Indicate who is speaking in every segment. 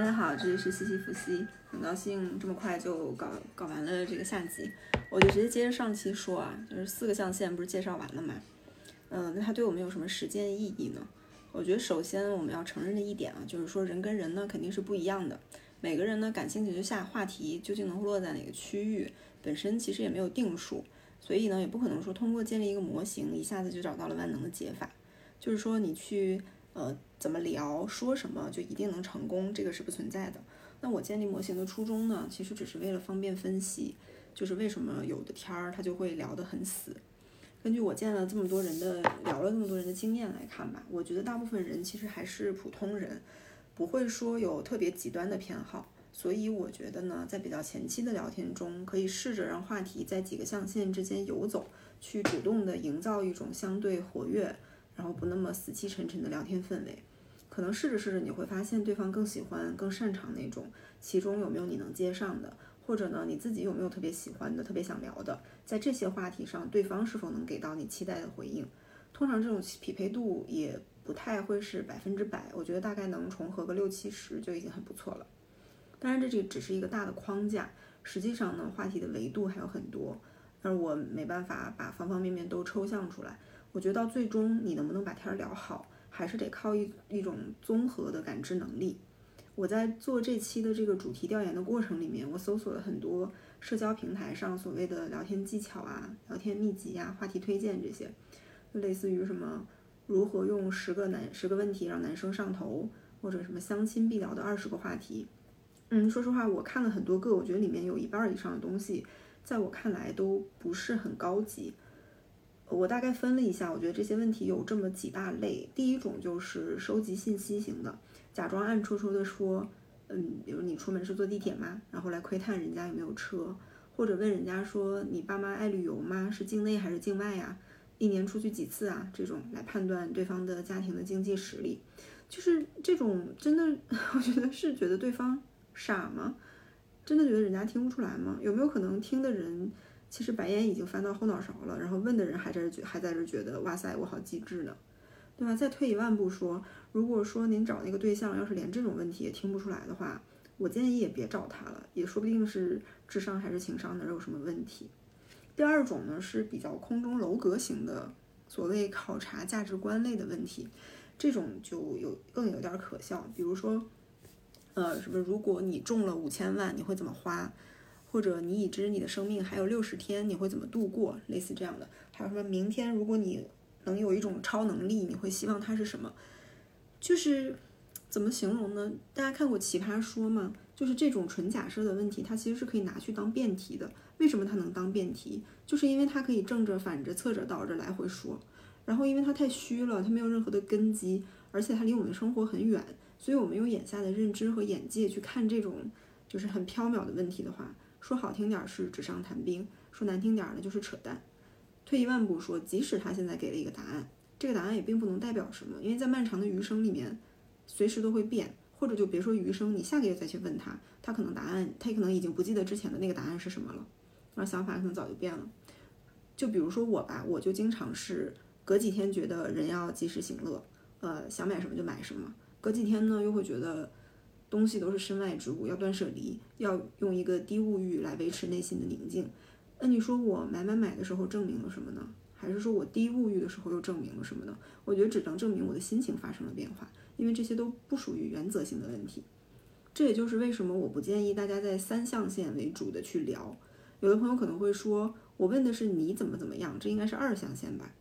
Speaker 1: 大家好，这里是西西复西，很高兴这么快就搞搞完了这个下集，我就直接接着上期说啊，就是四个象限不是介绍完了吗？嗯，那它对我们有什么实践意义呢？我觉得首先我们要承认的一点啊，就是说人跟人呢肯定是不一样的，每个人呢感兴趣就下话题究竟能落在哪个区域，本身其实也没有定数，所以呢也不可能说通过建立一个模型一下子就找到了万能的解法，就是说你去。呃，怎么聊，说什么就一定能成功，这个是不存在的。那我建立模型的初衷呢，其实只是为了方便分析，就是为什么有的天儿他就会聊得很死。根据我见了这么多人的聊了这么多人的经验来看吧，我觉得大部分人其实还是普通人，不会说有特别极端的偏好。所以我觉得呢，在比较前期的聊天中，可以试着让话题在几个象限之间游走，去主动的营造一种相对活跃。然后不那么死气沉沉的聊天氛围，可能试着试着你会发现对方更喜欢、更擅长那种，其中有没有你能接上的，或者呢你自己有没有特别喜欢的、特别想聊的，在这些话题上，对方是否能给到你期待的回应？通常这种匹配度也不太会是百分之百，我觉得大概能重合个六七十就已经很不错了。当然这这只是一个大的框架，实际上呢话题的维度还有很多，而我没办法把方方面面都抽象出来。我觉得到最终，你能不能把天儿聊好，还是得靠一一种综合的感知能力。我在做这期的这个主题调研的过程里面，我搜索了很多社交平台上所谓的聊天技巧啊、聊天秘籍呀、话题推荐这些，类似于什么如何用十个男十个问题让男生上头，或者什么相亲必聊的二十个话题。嗯，说实话，我看了很多个，我觉得里面有一半以上的东西，在我看来都不是很高级。我大概分了一下，我觉得这些问题有这么几大类。第一种就是收集信息型的，假装暗戳戳的说，嗯，比如你出门是坐地铁吗？然后来窥探人家有没有车，或者问人家说你爸妈爱旅游吗？是境内还是境外呀？一年出去几次啊？这种来判断对方的家庭的经济实力，就是这种真的，我觉得是觉得对方傻吗？真的觉得人家听不出来吗？有没有可能听的人？其实白眼已经翻到后脑勺了，然后问的人还在这觉还在这觉得哇塞我好机智呢，对吧？再退一万步说，如果说您找那个对象要是连这种问题也听不出来的话，我建议也别找他了，也说不定是智商还是情商哪有什么问题。第二种呢是比较空中楼阁型的，所谓考察价值观类的问题，这种就有更有点可笑，比如说，呃什么如果你中了五千万你会怎么花？或者你已知你的生命还有六十天，你会怎么度过？类似这样的，还有什么明天如果你能有一种超能力，你会希望它是什么？就是怎么形容呢？大家看过《奇葩说》吗？就是这种纯假设的问题，它其实是可以拿去当辩题的。为什么它能当辩题？就是因为它可以正着、反着、侧着、倒着来回说。然后因为它太虚了，它没有任何的根基，而且它离我们的生活很远，所以我们用眼下的认知和眼界去看这种就是很缥缈的问题的话。说好听点儿是纸上谈兵，说难听点儿呢就是扯淡。退一万步说，即使他现在给了一个答案，这个答案也并不能代表什么，因为在漫长的余生里面，随时都会变。或者就别说余生，你下个月再去问他，他可能答案，他可能已经不记得之前的那个答案是什么了，然后想法可能早就变了。就比如说我吧，我就经常是隔几天觉得人要及时行乐，呃，想买什么就买什么，隔几天呢又会觉得。东西都是身外之物，要断舍离，要用一个低物欲来维持内心的宁静。那你说我买买买的时候证明了什么呢？还是说我低物欲的时候又证明了什么呢？我觉得只能证明我的心情发生了变化，因为这些都不属于原则性的问题。这也就是为什么我不建议大家在三象限为主的去聊。有的朋友可能会说，我问的是你怎么怎么样，这应该是二象限吧？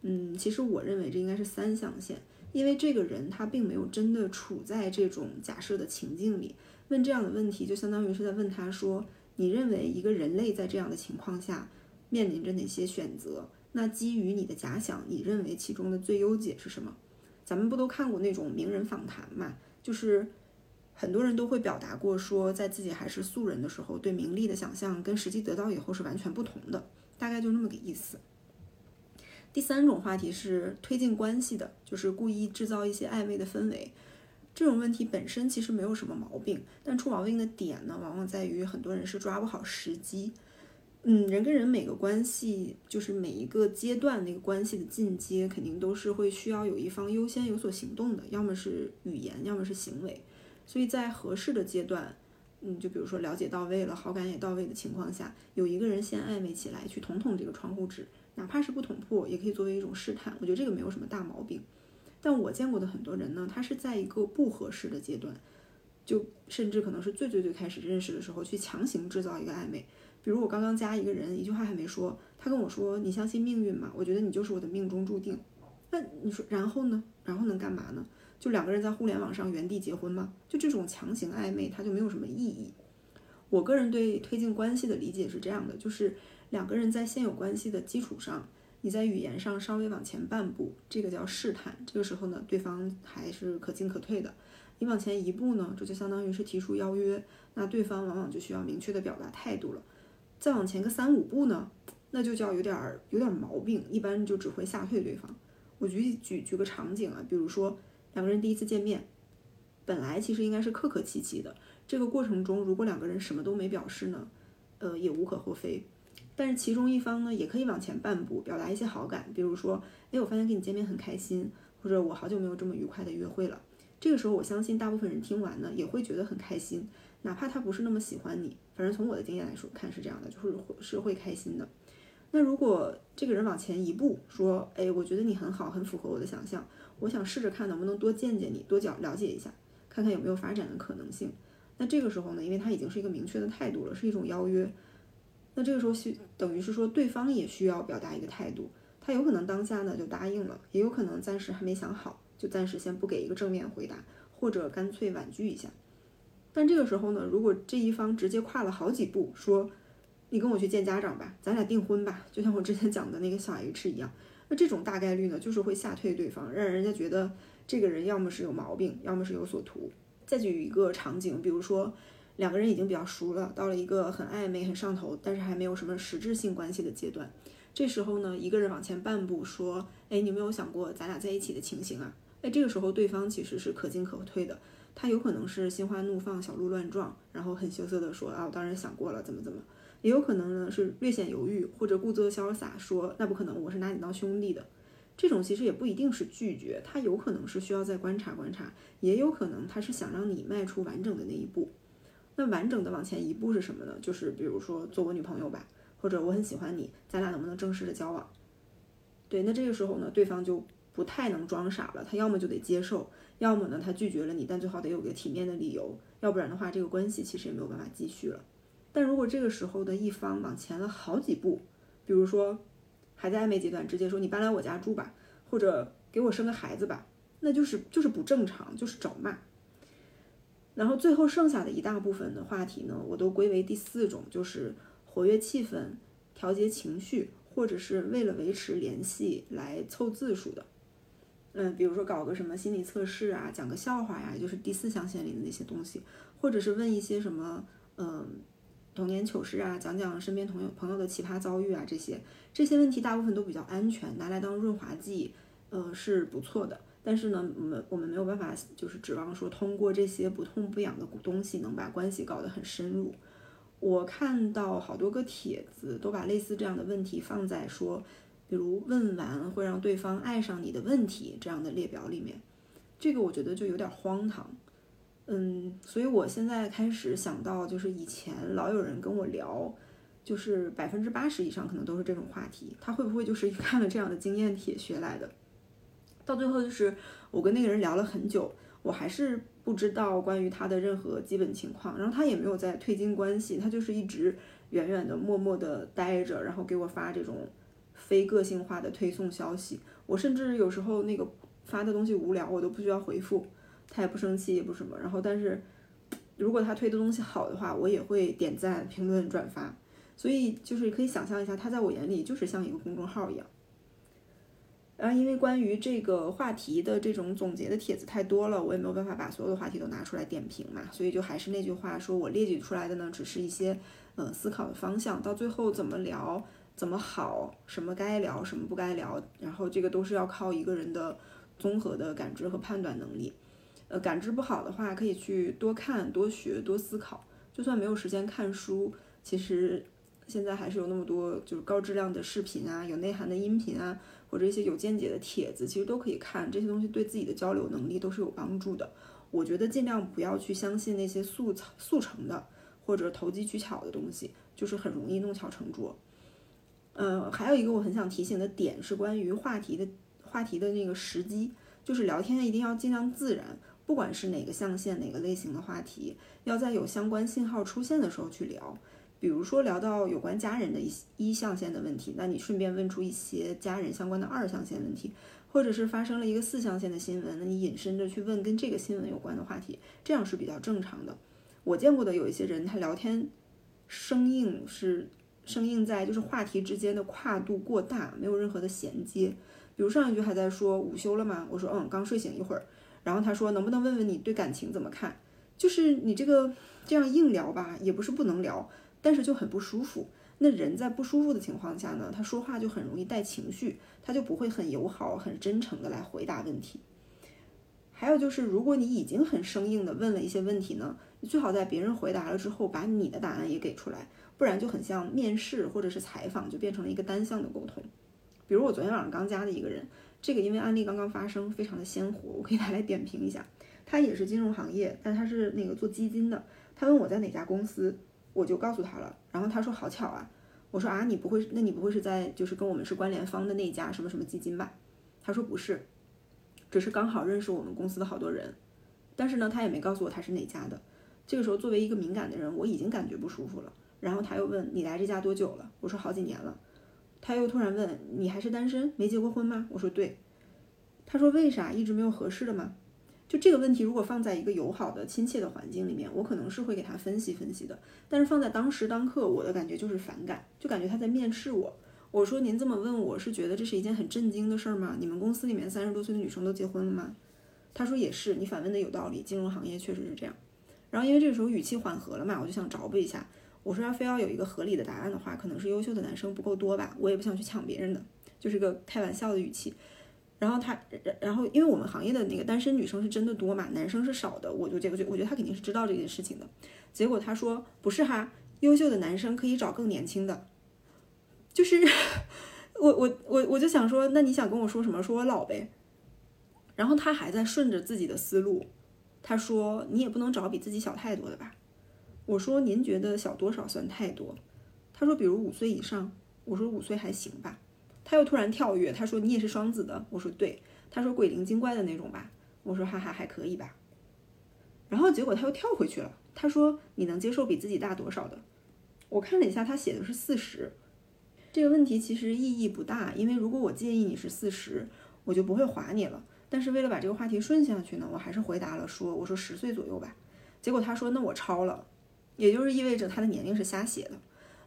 Speaker 1: 嗯，其实我认为这应该是三象限。因为这个人他并没有真的处在这种假设的情境里，问这样的问题就相当于是在问他说：“你认为一个人类在这样的情况下面临着哪些选择？那基于你的假想，你认为其中的最优解是什么？”咱们不都看过那种名人访谈嘛？就是很多人都会表达过说，在自己还是素人的时候，对名利的想象跟实际得到以后是完全不同的，大概就那么个意思。第三种话题是推进关系的，就是故意制造一些暧昧的氛围。这种问题本身其实没有什么毛病，但出毛病的点呢，往往在于很多人是抓不好时机。嗯，人跟人每个关系，就是每一个阶段那个关系的进阶，肯定都是会需要有一方优先有所行动的，要么是语言，要么是行为。所以在合适的阶段，嗯，就比如说了解到位了，好感也到位的情况下，有一个人先暧昧起来，去捅捅这个窗户纸，哪怕是不捅破，也可以作为一种试探。我觉得这个没有什么大毛病。但我见过的很多人呢，他是在一个不合适的阶段，就甚至可能是最最最开始认识的时候，去强行制造一个暧昧。比如我刚刚加一个人，一句话还没说，他跟我说：“你相信命运吗？我觉得你就是我的命中注定。”那你说，然后呢？然后能干嘛呢？就两个人在互联网上原地结婚吗？就这种强行暧昧，它就没有什么意义。我个人对推进关系的理解是这样的：就是两个人在现有关系的基础上，你在语言上稍微往前半步，这个叫试探。这个时候呢，对方还是可进可退的。你往前一步呢，这就相当于是提出邀约，那对方往往就需要明确的表达态度了。再往前个三五步呢，那就叫有点儿有点毛病，一般就只会吓退对方。我举举举个场景啊，比如说两个人第一次见面，本来其实应该是客客气气的，这个过程中如果两个人什么都没表示呢，呃，也无可厚非。但是其中一方呢，也可以往前半步表达一些好感，比如说，哎，我发现跟你见面很开心，或者我好久没有这么愉快的约会了。这个时候，我相信大部分人听完呢，也会觉得很开心。哪怕他不是那么喜欢你，反正从我的经验来说，看是这样的，就是是会开心的。那如果这个人往前一步说，哎，我觉得你很好，很符合我的想象，我想试着看能不能多见见你，多了了解一下，看看有没有发展的可能性。那这个时候呢，因为他已经是一个明确的态度了，是一种邀约。那这个时候需等于是说，对方也需要表达一个态度，他有可能当下呢就答应了，也有可能暂时还没想好，就暂时先不给一个正面回答，或者干脆婉拒一下。但这个时候呢，如果这一方直接跨了好几步，说你跟我去见家长吧，咱俩订婚吧，就像我之前讲的那个小 H 一样，那这种大概率呢，就是会吓退对方，让人家觉得这个人要么是有毛病，要么是有所图。再举一个场景，比如说两个人已经比较熟了，到了一个很暧昧、很上头，但是还没有什么实质性关系的阶段，这时候呢，一个人往前半步说，哎，你有没有想过咱俩在一起的情形啊？哎，这个时候对方其实是可进可退的。他有可能是心花怒放、小鹿乱撞，然后很羞涩的说啊，我当然想过了，怎么怎么。也有可能呢是略显犹豫，或者故作潇洒说那不可能，我是拿你当兄弟的。这种其实也不一定是拒绝，他有可能是需要再观察观察，也有可能他是想让你迈出完整的那一步。那完整的往前一步是什么呢？就是比如说做我女朋友吧，或者我很喜欢你，咱俩能不能正式的交往？对，那这个时候呢，对方就不太能装傻了，他要么就得接受。要么呢，他拒绝了你，但最好得有个体面的理由，要不然的话，这个关系其实也没有办法继续了。但如果这个时候的一方往前了好几步，比如说还在暧昧阶段，直接说你搬来我家住吧，或者给我生个孩子吧，那就是就是不正常，就是找骂。然后最后剩下的一大部分的话题呢，我都归为第四种，就是活跃气氛、调节情绪，或者是为了维持联系来凑字数的。嗯，比如说搞个什么心理测试啊，讲个笑话呀，就是第四象限里的那些东西，或者是问一些什么，嗯，童年糗事啊，讲讲身边朋友朋友的奇葩遭遇啊，这些这些问题大部分都比较安全，拿来当润滑剂，呃，是不错的。但是呢，我们我们没有办法，就是指望说通过这些不痛不痒的东西能把关系搞得很深入。我看到好多个帖子都把类似这样的问题放在说。比如问完会让对方爱上你的问题这样的列表里面，这个我觉得就有点荒唐。嗯，所以我现在开始想到，就是以前老有人跟我聊，就是百分之八十以上可能都是这种话题。他会不会就是看了这样的经验帖学来的？到最后就是我跟那个人聊了很久，我还是不知道关于他的任何基本情况，然后他也没有在推进关系，他就是一直远远的默默的待着，然后给我发这种。非个性化的推送消息，我甚至有时候那个发的东西无聊，我都不需要回复，他也不生气也不什么。然后，但是如果他推的东西好的话，我也会点赞、评论、转发。所以就是可以想象一下，他在我眼里就是像一个公众号一样。然后，因为关于这个话题的这种总结的帖子太多了，我也没有办法把所有的话题都拿出来点评嘛，所以就还是那句话，说我列举出来的呢，只是一些呃思考的方向，到最后怎么聊。怎么好？什么该聊，什么不该聊？然后这个都是要靠一个人的综合的感知和判断能力。呃，感知不好的话，可以去多看、多学、多思考。就算没有时间看书，其实现在还是有那么多就是高质量的视频啊，有内涵的音频啊，或者一些有见解的帖子，其实都可以看。这些东西对自己的交流能力都是有帮助的。我觉得尽量不要去相信那些速速成的或者投机取巧的东西，就是很容易弄巧成拙。呃，还有一个我很想提醒的点是关于话题的话题的那个时机，就是聊天一定要尽量自然，不管是哪个象限、哪个类型的话题，要在有相关信号出现的时候去聊。比如说聊到有关家人的一一象限的问题，那你顺便问出一些家人相关的二象限问题，或者是发生了一个四象限的新闻，那你引申着去问跟这个新闻有关的话题，这样是比较正常的。我见过的有一些人，他聊天生硬是生硬在就是话题之间的跨度过大，没有任何的衔接。比如上一句还在说午休了吗？我说嗯，刚睡醒一会儿。然后他说能不能问问你对感情怎么看？就是你这个这样硬聊吧，也不是不能聊。但是就很不舒服。那人在不舒服的情况下呢，他说话就很容易带情绪，他就不会很友好、很真诚的来回答问题。还有就是，如果你已经很生硬的问了一些问题呢，你最好在别人回答了之后，把你的答案也给出来，不然就很像面试或者是采访，就变成了一个单向的沟通。比如我昨天晚上刚加的一个人，这个因为案例刚刚发生，非常的鲜活，我可以拿来点评一下。他也是金融行业，但他是那个做基金的。他问我在哪家公司。我就告诉他了，然后他说好巧啊，我说啊你不会，那你不会是在就是跟我们是关联方的那家什么什么基金吧？他说不是，只是刚好认识我们公司的好多人，但是呢他也没告诉我他是哪家的。这个时候作为一个敏感的人，我已经感觉不舒服了。然后他又问你来这家多久了？我说好几年了。他又突然问你还是单身，没结过婚吗？我说对。他说为啥一直没有合适的吗？就这个问题，如果放在一个友好的、亲切的环境里面，我可能是会给他分析分析的。但是放在当时当刻，我的感觉就是反感，就感觉他在面试我。我说您这么问我是觉得这是一件很震惊的事儿吗？你们公司里面三十多岁的女生都结婚了吗？他说也是，你反问的有道理，金融行业确实是这样。然后因为这个时候语气缓和了嘛，我就想找补一下。我说要非要有一个合理的答案的话，可能是优秀的男生不够多吧，我也不想去抢别人的，就是个开玩笑的语气。然后他，然后因为我们行业的那个单身女生是真的多嘛，男生是少的，我就这个就我觉得他肯定是知道这件事情的。结果他说不是哈，优秀的男生可以找更年轻的。就是 我我我我就想说，那你想跟我说什么？说我老呗。然后他还在顺着自己的思路，他说你也不能找比自己小太多的吧。我说您觉得小多少算太多？他说比如五岁以上。我说五岁还行吧。他又突然跳跃，他说：“你也是双子的。”我说：“对。”他说：“鬼灵精怪的那种吧。”我说：“哈哈，还可以吧。”然后结果他又跳回去了，他说：“你能接受比自己大多少的？”我看了一下，他写的是四十。这个问题其实意义不大，因为如果我介意你是四十，我就不会划你了。但是为了把这个话题顺下去呢，我还是回答了说：“我说十岁左右吧。”结果他说：“那我超了。”也就是意味着他的年龄是瞎写的。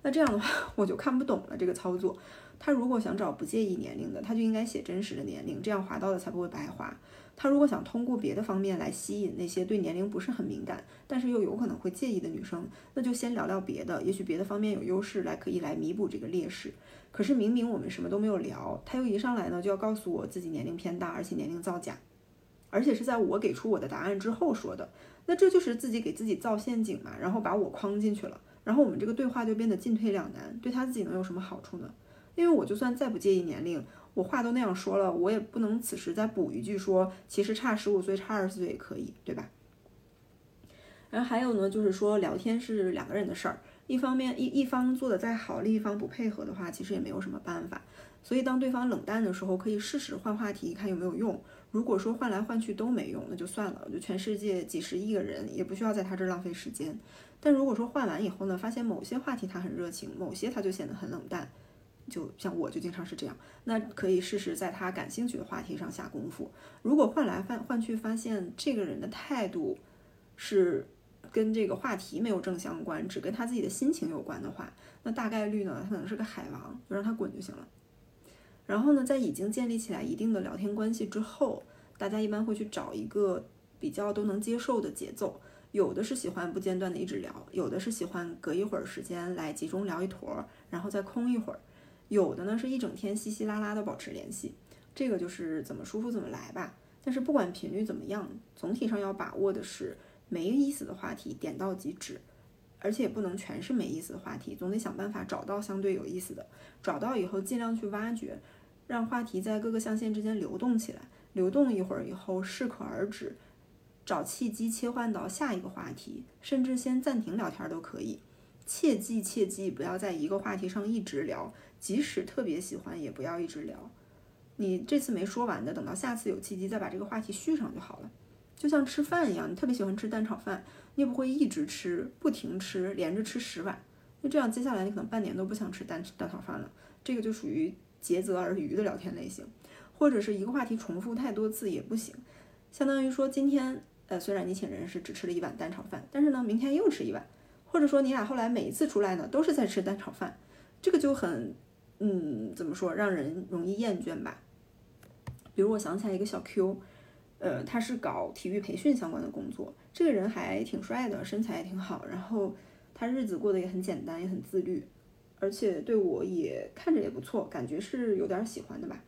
Speaker 1: 那这样的话，我就看不懂了这个操作。他如果想找不介意年龄的，他就应该写真实的年龄，这样划到的才不会白划。他如果想通过别的方面来吸引那些对年龄不是很敏感，但是又有可能会介意的女生，那就先聊聊别的，也许别的方面有优势来可以来弥补这个劣势。可是明明我们什么都没有聊，他又一上来呢就要告诉我自己年龄偏大，而且年龄造假，而且是在我给出我的答案之后说的，那这就是自己给自己造陷阱嘛，然后把我框进去了，然后我们这个对话就变得进退两难，对他自己能有什么好处呢？因为我就算再不介意年龄，我话都那样说了，我也不能此时再补一句说，其实差十五岁、差二十岁也可以，对吧？然后还有呢，就是说聊天是两个人的事儿，一方面一一方做的再好，另一方不配合的话，其实也没有什么办法。所以当对方冷淡的时候，可以试试换话题，看有没有用。如果说换来换去都没用，那就算了，就全世界几十亿个人也不需要在他这儿浪费时间。但如果说换完以后呢，发现某些话题他很热情，某些他就显得很冷淡。就像我就经常是这样，那可以试试在他感兴趣的话题上下功夫。如果换来换换去发现这个人的态度是跟这个话题没有正相关，只跟他自己的心情有关的话，那大概率呢，他可能是个海王，就让他滚就行了。然后呢，在已经建立起来一定的聊天关系之后，大家一般会去找一个比较都能接受的节奏。有的是喜欢不间断的一直聊，有的是喜欢隔一会儿时间来集中聊一坨，然后再空一会儿。有的呢是一整天稀稀拉拉的保持联系，这个就是怎么舒服怎么来吧。但是不管频率怎么样，总体上要把握的是没意思的话题点到即止，而且也不能全是没意思的话题，总得想办法找到相对有意思的。找到以后尽量去挖掘，让话题在各个象限之间流动起来，流动一会儿以后适可而止，找契机切换到下一个话题，甚至先暂停聊天都可以。切记切记，不要在一个话题上一直聊，即使特别喜欢，也不要一直聊。你这次没说完的，等到下次有契机再把这个话题续上就好了。就像吃饭一样，你特别喜欢吃蛋炒饭，你也不会一直吃，不停吃，连着吃十碗。那这样接下来你可能半年都不想吃蛋蛋炒饭了。这个就属于竭泽而渔的聊天类型，或者是一个话题重复太多次也不行。相当于说今天，呃，虽然你请人是只吃了一碗蛋炒饭，但是呢，明天又吃一碗。或者说你俩后来每一次出来呢，都是在吃蛋炒饭，这个就很，嗯，怎么说，让人容易厌倦吧。比如我想起来一个小 Q，呃，他是搞体育培训相关的工作，这个人还挺帅的，身材也挺好，然后他日子过得也很简单，也很自律，而且对我也看着也不错，感觉是有点喜欢的吧。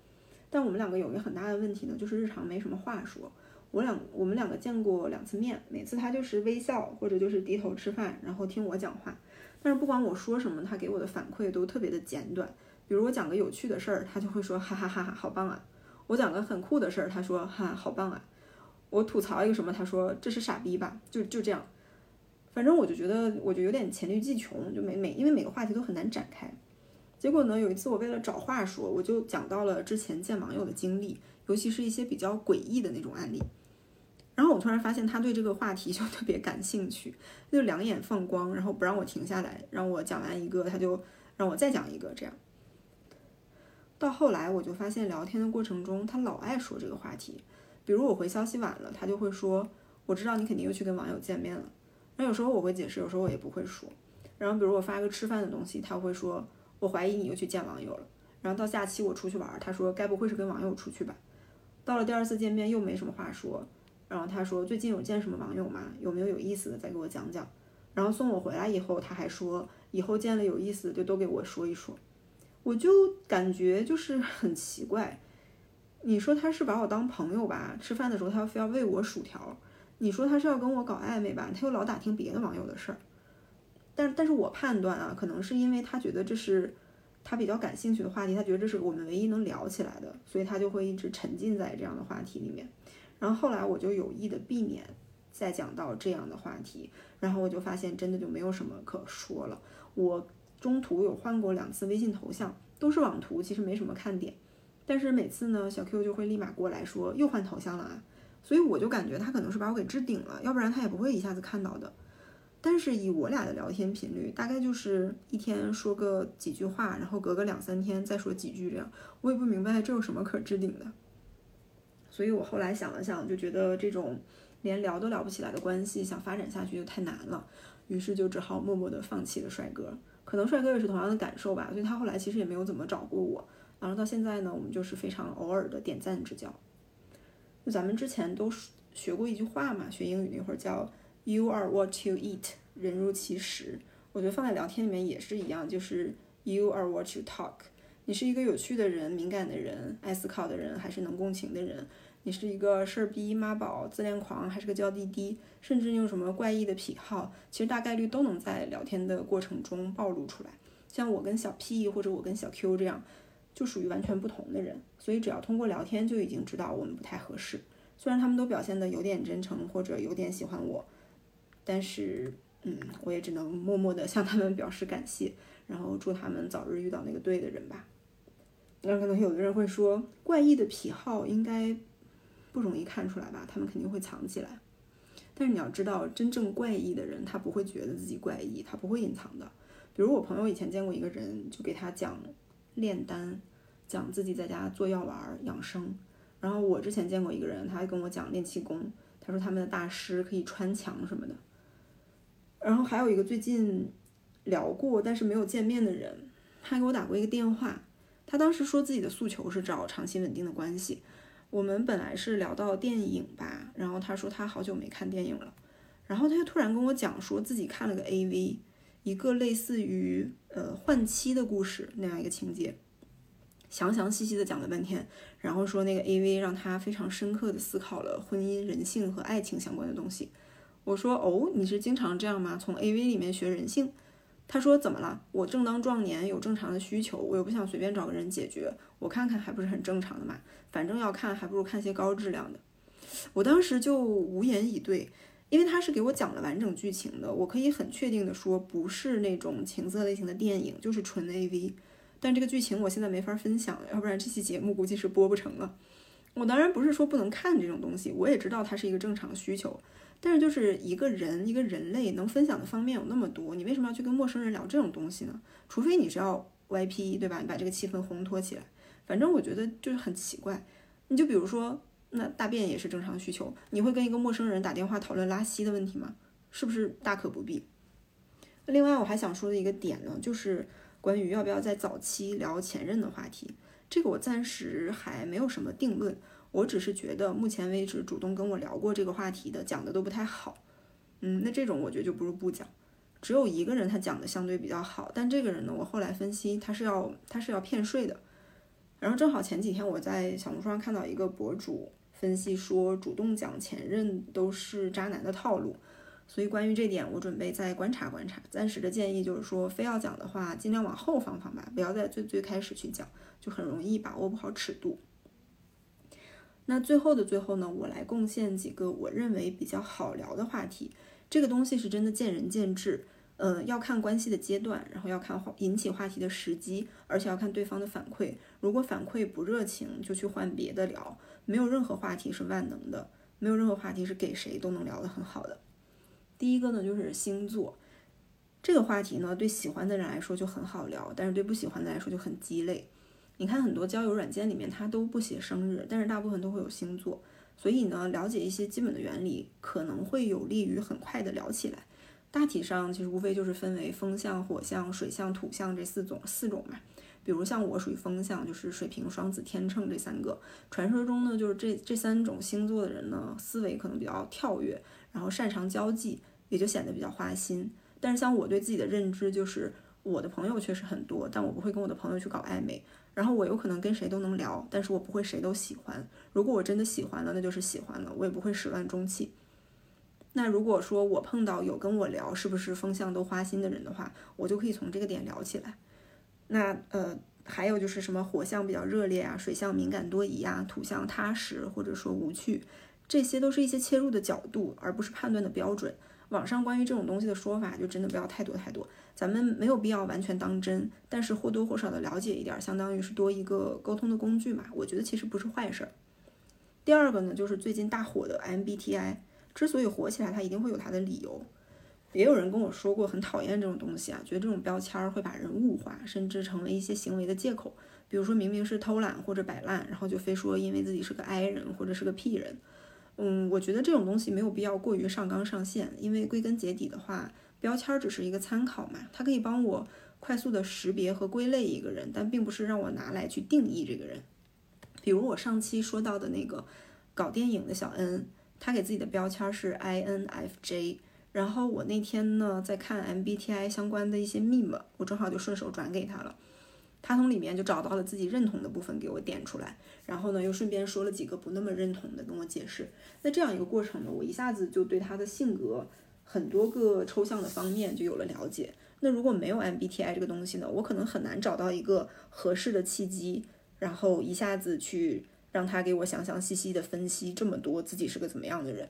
Speaker 1: 但我们两个有一个很大的问题呢，就是日常没什么话说。我两我们两个见过两次面，每次他就是微笑或者就是低头吃饭，然后听我讲话。但是不管我说什么，他给我的反馈都特别的简短。比如我讲个有趣的事儿，他就会说哈哈哈哈，好棒啊！我讲个很酷的事儿，他说哈，好棒啊！我吐槽一个什么，他说这是傻逼吧？就就这样。反正我就觉得我就有点黔驴技穷，就每每因为每个话题都很难展开。结果呢，有一次我为了找话说，我就讲到了之前见网友的经历，尤其是一些比较诡异的那种案例。然后我突然发现他对这个话题就特别感兴趣，就两眼放光，然后不让我停下来，让我讲完一个，他就让我再讲一个，这样。到后来我就发现聊天的过程中，他老爱说这个话题，比如我回消息晚了，他就会说：“我知道你肯定又去跟网友见面了。”然后有时候我会解释，有时候我也不会说。然后比如我发个吃饭的东西，他会说：“我怀疑你又去见网友了。”然后到假期我出去玩，他说：“该不会是跟网友出去吧？”到了第二次见面又没什么话说。然后他说最近有见什么网友吗？有没有有意思的再给我讲讲。然后送我回来以后，他还说以后见了有意思的就都给我说一说。我就感觉就是很奇怪。你说他是把我当朋友吧？吃饭的时候他要非要喂我薯条。你说他是要跟我搞暧昧吧？他又老打听别的网友的事儿。但但是我判断啊，可能是因为他觉得这是他比较感兴趣的话题，他觉得这是我们唯一能聊起来的，所以他就会一直沉浸在这样的话题里面。然后后来我就有意的避免再讲到这样的话题，然后我就发现真的就没有什么可说了。我中途有换过两次微信头像，都是网图，其实没什么看点。但是每次呢，小 Q 就会立马过来说又换头像了啊，所以我就感觉他可能是把我给置顶了，要不然他也不会一下子看到的。但是以我俩的聊天频率，大概就是一天说个几句话，然后隔个两三天再说几句这样，我也不明白这有什么可置顶的。所以我后来想了想，就觉得这种连聊都聊不起来的关系，想发展下去就太难了，于是就只好默默地放弃了帅哥。可能帅哥也是同样的感受吧，所以他后来其实也没有怎么找过我。然后到现在呢，我们就是非常偶尔的点赞之交。就咱们之前都学过一句话嘛，学英语那会儿叫 “You are what you eat”，人如其食。我觉得放在聊天里面也是一样，就是 “You are what you talk”。你是一个有趣的人、敏感的人、爱思考的人，还是能共情的人？你是一个事儿逼、妈宝、自恋狂，还是个娇滴滴？甚至你有什么怪异的癖好？其实大概率都能在聊天的过程中暴露出来。像我跟小 P 或者我跟小 Q 这样，就属于完全不同的人。所以只要通过聊天就已经知道我们不太合适。虽然他们都表现的有点真诚或者有点喜欢我，但是嗯，我也只能默默的向他们表示感谢，然后祝他们早日遇到那个对的人吧。那可能有的人会说，怪异的癖好应该。不容易看出来吧？他们肯定会藏起来。但是你要知道，真正怪异的人，他不会觉得自己怪异，他不会隐藏的。比如我朋友以前见过一个人，就给他讲炼丹，讲自己在家做药丸养生。然后我之前见过一个人，他还跟我讲练气功，他说他们的大师可以穿墙什么的。然后还有一个最近聊过但是没有见面的人，他给我打过一个电话，他当时说自己的诉求是找长期稳定的关系。我们本来是聊到电影吧，然后他说他好久没看电影了，然后他又突然跟我讲说自己看了个 AV，一个类似于呃换妻的故事那样一个情节，详详细细的讲了半天，然后说那个 AV 让他非常深刻的思考了婚姻、人性和爱情相关的东西。我说哦，你是经常这样吗？从 AV 里面学人性？他说怎么了？我正当壮年，有正常的需求，我又不想随便找个人解决，我看看还不是很正常的嘛。反正要看，还不如看些高质量的。我当时就无言以对，因为他是给我讲了完整剧情的，我可以很确定的说，不是那种情色类型的电影，就是纯 AV。但这个剧情我现在没法分享，要不然这期节目估计是播不成了。我当然不是说不能看这种东西，我也知道它是一个正常的需求，但是就是一个人一个人类能分享的方面有那么多，你为什么要去跟陌生人聊这种东西呢？除非你是要 YP 对吧？你把这个气氛烘托起来，反正我觉得就是很奇怪。你就比如说，那大便也是正常需求，你会跟一个陌生人打电话讨论拉稀的问题吗？是不是大可不必？另外我还想说的一个点呢，就是。关于要不要在早期聊前任的话题，这个我暂时还没有什么定论。我只是觉得目前为止主动跟我聊过这个话题的讲的都不太好。嗯，那这种我觉得就不如不讲。只有一个人他讲的相对比较好，但这个人呢，我后来分析他是要他是要骗税的。然后正好前几天我在小红书上看到一个博主分析说，主动讲前任都是渣男的套路。所以关于这点，我准备再观察观察。暂时的建议就是说，非要讲的话，尽量往后放放吧，不要在最最开始去讲，就很容易把握不好尺度。那最后的最后呢，我来贡献几个我认为比较好聊的话题。这个东西是真的见仁见智，嗯，要看关系的阶段，然后要看话引起话题的时机，而且要看对方的反馈。如果反馈不热情，就去换别的聊。没有任何话题是万能的，没有任何话题是给谁都能聊得很好的。第一个呢，就是星座这个话题呢，对喜欢的人来说就很好聊，但是对不喜欢的来说就很鸡肋。你看很多交友软件里面，它都不写生日，但是大部分都会有星座，所以呢，了解一些基本的原理，可能会有利于很快的聊起来。大体上其实无非就是分为风象、火象、水象、土象这四种四种嘛。比如像我属于风象，就是水瓶、双子、天秤这三个。传说中呢，就是这这三种星座的人呢，思维可能比较跳跃。然后擅长交际，也就显得比较花心。但是像我对自己的认知就是，我的朋友确实很多，但我不会跟我的朋友去搞暧昧。然后我有可能跟谁都能聊，但是我不会谁都喜欢。如果我真的喜欢了，那就是喜欢了，我也不会始乱终弃。那如果说我碰到有跟我聊是不是风向都花心的人的话，我就可以从这个点聊起来。那呃，还有就是什么火象比较热烈啊，水象敏感多疑啊，土象踏实或者说无趣。这些都是一些切入的角度，而不是判断的标准。网上关于这种东西的说法，就真的不要太多太多。咱们没有必要完全当真，但是或多或少的了解一点，相当于是多一个沟通的工具嘛。我觉得其实不是坏事儿。第二个呢，就是最近大火的 MBTI，之所以火起来，它一定会有它的理由。也有人跟我说过，很讨厌这种东西啊，觉得这种标签会把人物化，甚至成为一些行为的借口。比如说明明是偷懒或者摆烂，然后就非说因为自己是个 I 人或者是个 P 人。嗯，我觉得这种东西没有必要过于上纲上线，因为归根结底的话，标签只是一个参考嘛，它可以帮我快速的识别和归类一个人，但并不是让我拿来去定义这个人。比如我上期说到的那个搞电影的小恩，他给自己的标签是 INFJ，然后我那天呢在看 MBTI 相关的一些 meme，我正好就顺手转给他了。他从里面就找到了自己认同的部分，给我点出来，然后呢，又顺便说了几个不那么认同的，跟我解释。那这样一个过程呢，我一下子就对他的性格很多个抽象的方面就有了了解。那如果没有 MBTI 这个东西呢，我可能很难找到一个合适的契机，然后一下子去让他给我详详细细的分析这么多自己是个怎么样的人。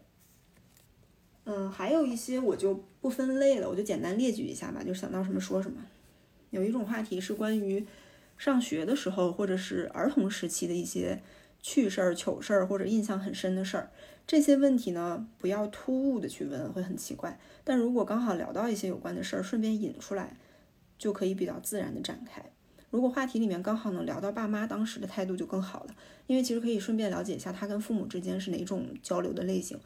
Speaker 1: 嗯，还有一些我就不分类了，我就简单列举一下吧，就想到什么说什么。有一种话题是关于上学的时候，或者是儿童时期的一些趣事儿、糗事儿，或者印象很深的事儿。这些问题呢，不要突兀的去问，会很奇怪。但如果刚好聊到一些有关的事儿，顺便引出来，就可以比较自然的展开。如果话题里面刚好能聊到爸妈当时的态度，就更好了，因为其实可以顺便了解一下他跟父母之间是哪种交流的类型。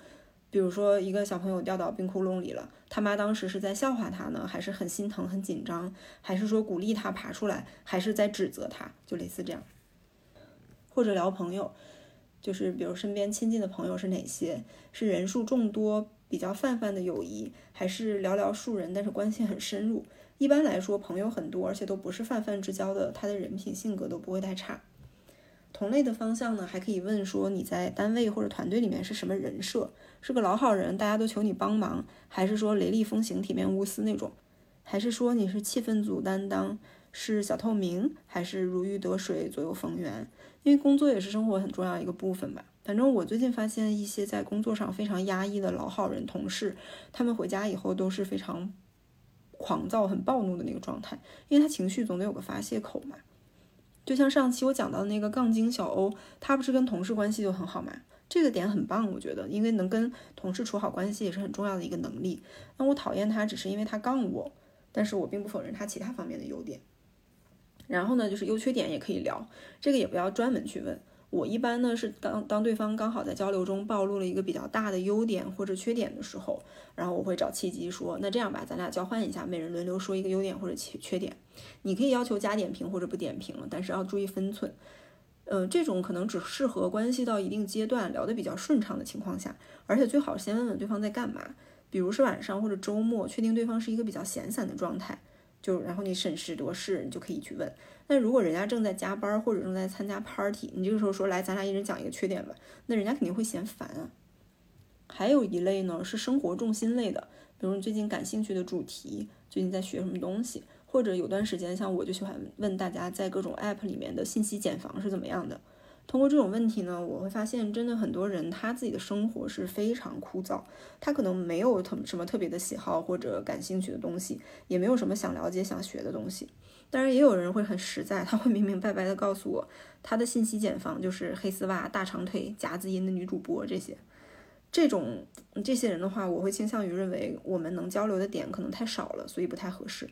Speaker 1: 比如说，一个小朋友掉到冰窟窿里了，他妈当时是在笑话他呢，还是很心疼、很紧张，还是说鼓励他爬出来，还是在指责他？就类似这样。或者聊朋友，就是比如身边亲近的朋友是哪些？是人数众多、比较泛泛的友谊，还是寥寥数人但是关系很深入？一般来说，朋友很多而且都不是泛泛之交的，他的人品性格都不会太差。同类的方向呢，还可以问说你在单位或者团队里面是什么人设？是个老好人，大家都求你帮忙，还是说雷厉风行、体面无私那种？还是说你是气氛组担当，是小透明，还是如鱼得水、左右逢源？因为工作也是生活很重要一个部分吧。反正我最近发现一些在工作上非常压抑的老好人同事，他们回家以后都是非常狂躁、很暴怒的那个状态，因为他情绪总得有个发泄口嘛。就像上期我讲到的那个杠精小欧，他不是跟同事关系就很好嘛？这个点很棒，我觉得，因为能跟同事处好关系也是很重要的一个能力。那我讨厌他，只是因为他杠我，但是我并不否认他其他方面的优点。然后呢，就是优缺点也可以聊，这个也不要专门去问。我一般呢是当当对方刚好在交流中暴露了一个比较大的优点或者缺点的时候，然后我会找契机说，那这样吧，咱俩交换一下，每人轮流说一个优点或者缺缺点。你可以要求加点评或者不点评，但是要注意分寸。呃，这种可能只适合关系到一定阶段聊得比较顺畅的情况下，而且最好先问问对方在干嘛，比如是晚上或者周末，确定对方是一个比较闲散的状态。就然后你审时度势，你就可以去问。那如果人家正在加班或者正在参加 party，你这个时候说来，咱俩一人讲一个缺点吧，那人家肯定会嫌烦啊。还有一类呢是生活重心类的，比如你最近感兴趣的主题，最近在学什么东西，或者有段时间像我就喜欢问大家在各种 app 里面的信息茧房是怎么样的。通过这种问题呢，我会发现，真的很多人他自己的生活是非常枯燥，他可能没有特什么特别的喜好或者感兴趣的东西，也没有什么想了解、想学的东西。当然，也有人会很实在，他会明明白白的告诉我，他的信息茧房就是黑丝袜、大长腿、夹子音的女主播这些。这种这些人的话，我会倾向于认为我们能交流的点可能太少了，所以不太合适。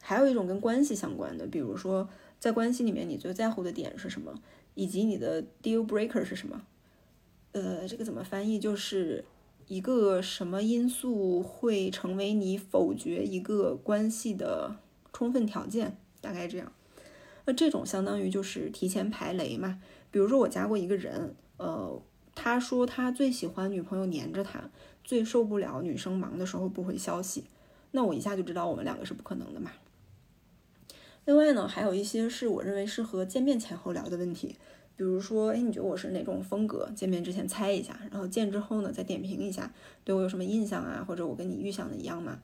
Speaker 1: 还有一种跟关系相关的，比如说在关系里面你最在乎的点是什么？以及你的 deal breaker 是什么？呃，这个怎么翻译？就是一个什么因素会成为你否决一个关系的充分条件？大概这样。那这种相当于就是提前排雷嘛。比如说我加过一个人，呃，他说他最喜欢女朋友黏着他，最受不了女生忙的时候不回消息。那我一下就知道我们两个是不可能的嘛。另外呢，还有一些是我认为适合见面前后聊的问题，比如说，哎，你觉得我是哪种风格？见面之前猜一下，然后见之后呢再点评一下，对我有什么印象啊？或者我跟你预想的一样吗？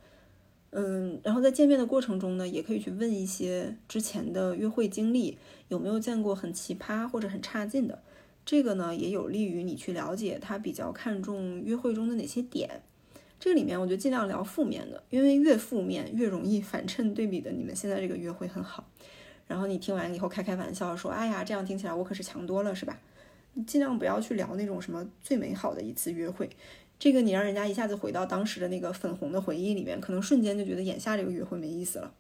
Speaker 1: 嗯，然后在见面的过程中呢，也可以去问一些之前的约会经历，有没有见过很奇葩或者很差劲的？这个呢，也有利于你去了解他比较看重约会中的哪些点。这个里面，我就尽量聊负面的，因为越负面越容易反衬对比的。你们现在这个约会很好，然后你听完以后开开玩笑说：“哎呀，这样听起来我可是强多了，是吧？”你尽量不要去聊那种什么最美好的一次约会，这个你让人家一下子回到当时的那个粉红的回忆里面，可能瞬间就觉得眼下这个约会没意思了。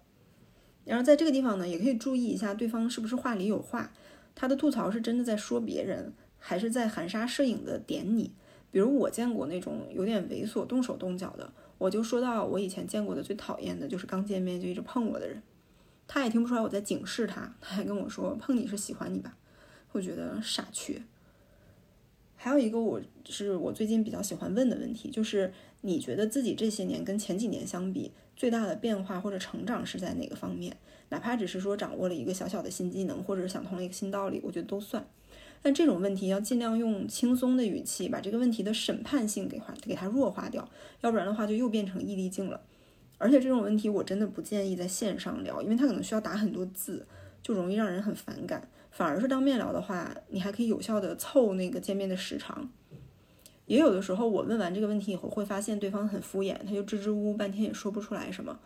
Speaker 1: 然后在这个地方呢，也可以注意一下对方是不是话里有话，他的吐槽是真的在说别人，还是在含沙射影的点你。比如我见过那种有点猥琐、动手动脚的，我就说到我以前见过的最讨厌的就是刚见面就一直碰我的人，他也听不出来我在警示他，他还跟我说碰你是喜欢你吧，我觉得傻缺。还有一个我是我最近比较喜欢问的问题，就是你觉得自己这些年跟前几年相比，最大的变化或者成长是在哪个方面？哪怕只是说掌握了一个小小的新技能，或者是想通了一个新道理，我觉得都算。但这种问题要尽量用轻松的语气把这个问题的审判性给化给它弱化掉，要不然的话就又变成异地镜了。而且这种问题我真的不建议在线上聊，因为它可能需要打很多字，就容易让人很反感。反而是当面聊的话，你还可以有效的凑那个见面的时长。也有的时候我问完这个问题以后，会发现对方很敷衍，他就支支吾吾半天也说不出来什么。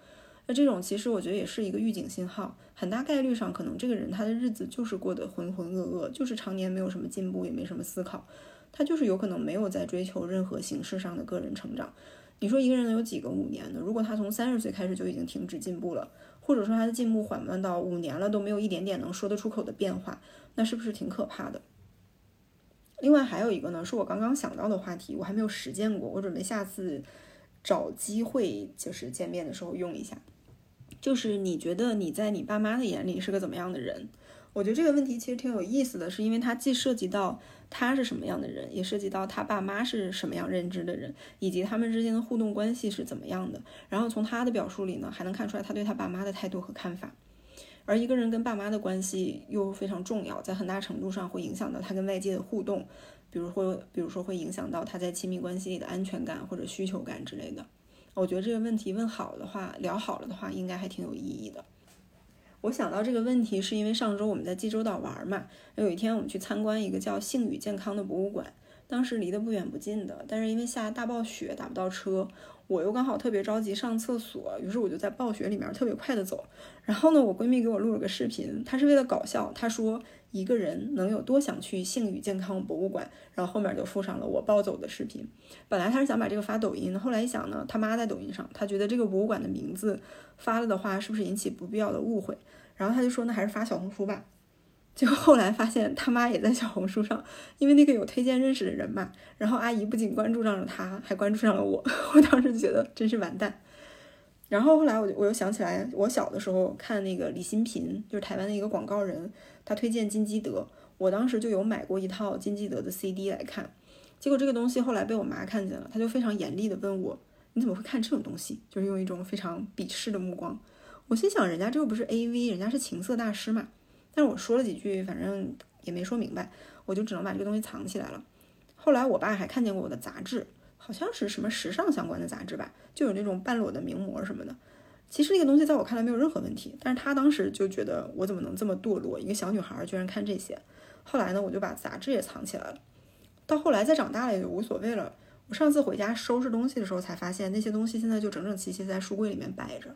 Speaker 1: 那这种其实我觉得也是一个预警信号，很大概率上可能这个人他的日子就是过得浑浑噩噩，就是常年没有什么进步，也没什么思考，他就是有可能没有在追求任何形式上的个人成长。你说一个人能有几个五年呢？如果他从三十岁开始就已经停止进步了，或者说他的进步缓慢到五年了都没有一点点能说得出口的变化，那是不是挺可怕的？另外还有一个呢，是我刚刚想到的话题，我还没有实践过，我准备下次找机会就是见面的时候用一下。就是你觉得你在你爸妈的眼里是个怎么样的人？我觉得这个问题其实挺有意思的，是因为它既涉及到他是什么样的人，也涉及到他爸妈是什么样认知的人，以及他们之间的互动关系是怎么样的。然后从他的表述里呢，还能看出来他对他爸妈的态度和看法。而一个人跟爸妈的关系又非常重要，在很大程度上会影响到他跟外界的互动，比如会，比如说会影响到他在亲密关系里的安全感或者需求感之类的。我觉得这个问题问好的话，聊好了的话，应该还挺有意义的。我想到这个问题，是因为上周我们在济州岛玩嘛，有一天我们去参观一个叫性与健康的博物馆，当时离得不远不近的，但是因为下大暴雪打不到车，我又刚好特别着急上厕所，于是我就在暴雪里面特别快的走。然后呢，我闺蜜给我录了个视频，她是为了搞笑，她说一个人能有多想去性与健康博物馆，然后后面就附上了我暴走的视频。本来他是想把这个发抖音，后来一想呢，他妈在抖音上，他觉得这个博物馆的名字发了的话，是不是引起不必要的误会？然后他就说，那还是发小红书吧。结果后来发现他妈也在小红书上，因为那个有推荐认识的人嘛。然后阿姨不仅关注上了他，还关注上了我。我当时觉得真是完蛋。然后后来我就我又想起来，我小的时候看那个李新平，就是台湾的一个广告人，他推荐金基德，我当时就有买过一套金基德的 CD 来看。结果这个东西后来被我妈看见了，她就非常严厉的问我，你怎么会看这种东西？就是用一种非常鄙视的目光。我心想，人家这又不是 A V，人家是情色大师嘛。但是我说了几句，反正也没说明白，我就只能把这个东西藏起来了。后来我爸还看见过我的杂志，好像是什么时尚相关的杂志吧，就有那种半裸的名模什么的。其实那个东西在我看来没有任何问题，但是他当时就觉得我怎么能这么堕落，一个小女孩居然看这些。后来呢，我就把杂志也藏起来了。到后来再长大了也就无所谓了。我上次回家收拾东西的时候才发现，那些东西现在就整整齐齐在书柜里面摆着。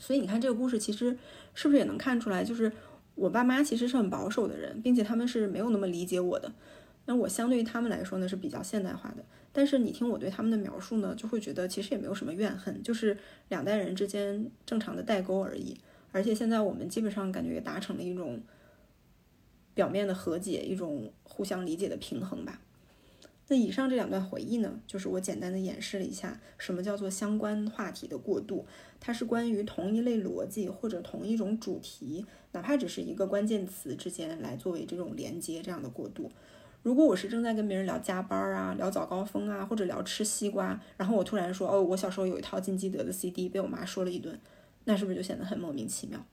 Speaker 1: 所以你看这个故事，其实是不是也能看出来，就是我爸妈其实是很保守的人，并且他们是没有那么理解我的。那我相对于他们来说呢是比较现代化的。但是你听我对他们的描述呢，就会觉得其实也没有什么怨恨，就是两代人之间正常的代沟而已。而且现在我们基本上感觉也达成了一种表面的和解，一种互相理解的平衡吧。那以上这两段回忆呢，就是我简单的演示了一下什么叫做相关话题的过渡。它是关于同一类逻辑或者同一种主题，哪怕只是一个关键词之间来作为这种连接这样的过渡。如果我是正在跟别人聊加班啊，聊早高峰啊，或者聊吃西瓜，然后我突然说哦，我小时候有一套金基德的 CD，被我妈说了一顿，那是不是就显得很莫名其妙？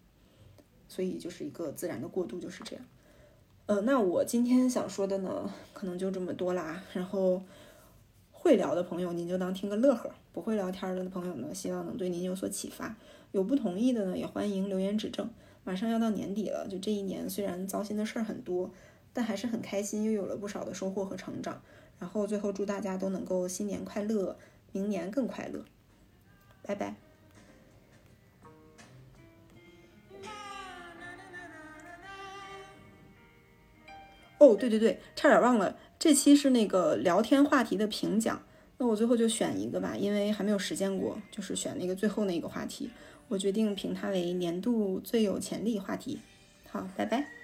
Speaker 1: 所以就是一个自然的过渡，就是这样。呃，那我今天想说的呢，可能就这么多啦。然后会聊的朋友，您就当听个乐呵；不会聊天的朋友呢，希望能对您有所启发。有不同意的呢，也欢迎留言指正。马上要到年底了，就这一年虽然糟心的事儿很多，但还是很开心，又有了不少的收获和成长。然后最后祝大家都能够新年快乐，明年更快乐。拜拜。哦，对对对，差点忘了，这期是那个聊天话题的评奖，那我最后就选一个吧，因为还没有实践过，就是选那个最后那个话题，我决定评它为年度最有潜力话题。好，拜拜。